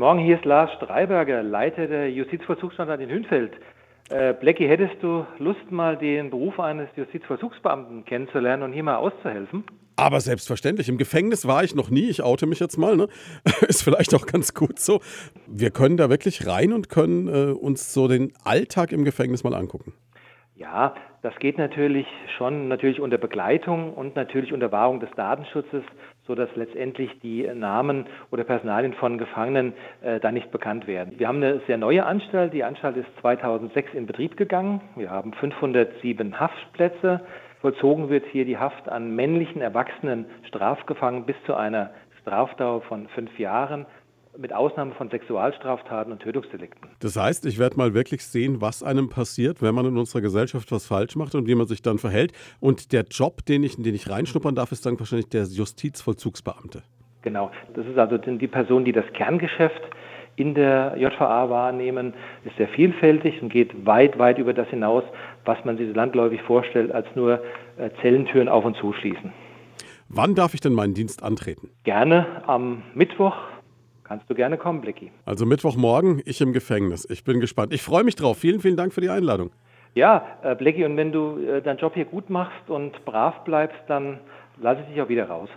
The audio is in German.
Guten Morgen, hier ist Lars Streiberger, Leiter der Justizvollzugsanstalt in Hünfeld. Äh, Blackie, hättest du Lust, mal den Beruf eines Justizvollzugsbeamten kennenzulernen und hier mal auszuhelfen? Aber selbstverständlich. Im Gefängnis war ich noch nie. Ich oute mich jetzt mal. Ne? Ist vielleicht auch ganz gut so. Wir können da wirklich rein und können äh, uns so den Alltag im Gefängnis mal angucken. Ja, das geht natürlich schon natürlich unter Begleitung und natürlich unter Wahrung des Datenschutzes, so dass letztendlich die Namen oder Personalien von Gefangenen äh, da nicht bekannt werden. Wir haben eine sehr neue Anstalt. Die Anstalt ist 2006 in Betrieb gegangen. Wir haben 507 Haftplätze. Vollzogen wird hier die Haft an männlichen erwachsenen Strafgefangenen bis zu einer Strafdauer von fünf Jahren mit Ausnahme von Sexualstraftaten und Tötungsdelikten. Das heißt, ich werde mal wirklich sehen, was einem passiert, wenn man in unserer Gesellschaft was falsch macht und wie man sich dann verhält. Und der Job, den ich, den ich reinschnuppern darf, ist dann wahrscheinlich der Justizvollzugsbeamte. Genau, das ist also die Person, die das Kerngeschäft in der JVA wahrnehmen, ist sehr vielfältig und geht weit, weit über das hinaus, was man sich landläufig vorstellt, als nur äh, Zellentüren auf und zuschließen. Wann darf ich denn meinen Dienst antreten? Gerne am Mittwoch Kannst du gerne kommen, Blicky. Also Mittwochmorgen, ich im Gefängnis. Ich bin gespannt. Ich freue mich drauf. Vielen, vielen Dank für die Einladung. Ja, äh, Blicky, und wenn du äh, deinen Job hier gut machst und brav bleibst, dann lasse ich dich auch wieder raus.